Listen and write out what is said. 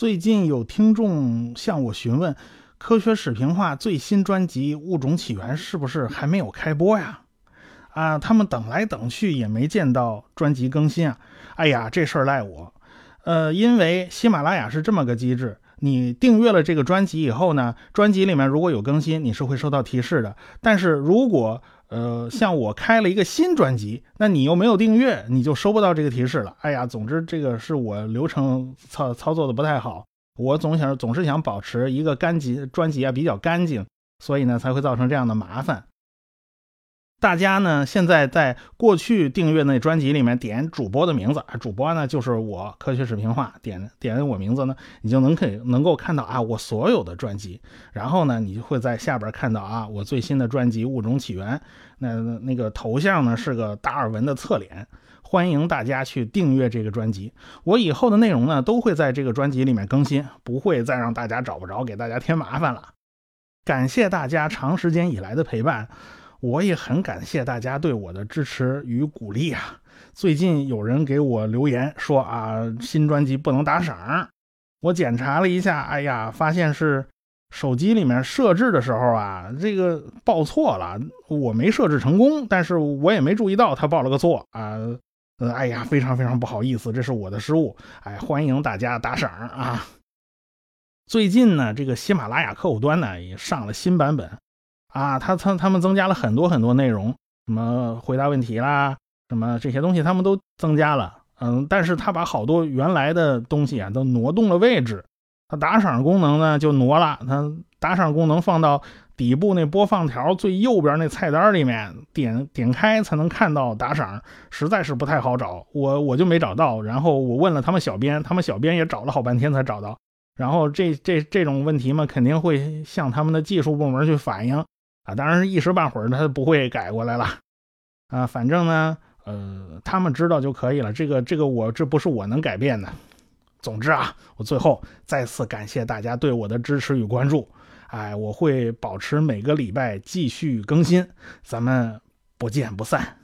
最近有听众向我询问，科学史评话最新专辑《物种起源》是不是还没有开播呀？啊，他们等来等去也没见到专辑更新啊！哎呀，这事儿赖我。呃，因为喜马拉雅是这么个机制，你订阅了这个专辑以后呢，专辑里面如果有更新，你是会收到提示的。但是如果呃像我开了一个新专辑，那你又没有订阅，你就收不到这个提示了。哎呀，总之这个是我流程操操作的不太好，我总想总是想保持一个干集专辑啊比较干净，所以呢才会造成这样的麻烦。大家呢，现在在过去订阅那专辑里面点主播的名字，主播呢就是我科学视频化，点点我名字呢，你就能可以能够看到啊我所有的专辑，然后呢，你就会在下边看到啊我最新的专辑《物种起源》，那那个头像呢是个达尔文的侧脸，欢迎大家去订阅这个专辑，我以后的内容呢都会在这个专辑里面更新，不会再让大家找不着，给大家添麻烦了。感谢大家长时间以来的陪伴。我也很感谢大家对我的支持与鼓励啊！最近有人给我留言说啊，新专辑不能打赏。我检查了一下，哎呀，发现是手机里面设置的时候啊，这个报错了，我没设置成功，但是我也没注意到他报了个错啊。呃，哎呀，非常非常不好意思，这是我的失误。哎，欢迎大家打赏啊！最近呢，这个喜马拉雅客户端呢也上了新版本。啊，他他他们增加了很多很多内容，什么回答问题啦，什么这些东西他们都增加了。嗯，但是他把好多原来的东西啊都挪动了位置。他打赏功能呢就挪了，他打赏功能放到底部那播放条最右边那菜单里面，点点开才能看到打赏，实在是不太好找。我我就没找到，然后我问了他们小编，他们小编也找了好半天才找到。然后这这这种问题嘛，肯定会向他们的技术部门去反映。啊，当然是一时半会儿他不会改过来了，啊，反正呢，呃，他们知道就可以了。这个这个我这不是我能改变的。总之啊，我最后再次感谢大家对我的支持与关注。哎，我会保持每个礼拜继续更新，咱们不见不散。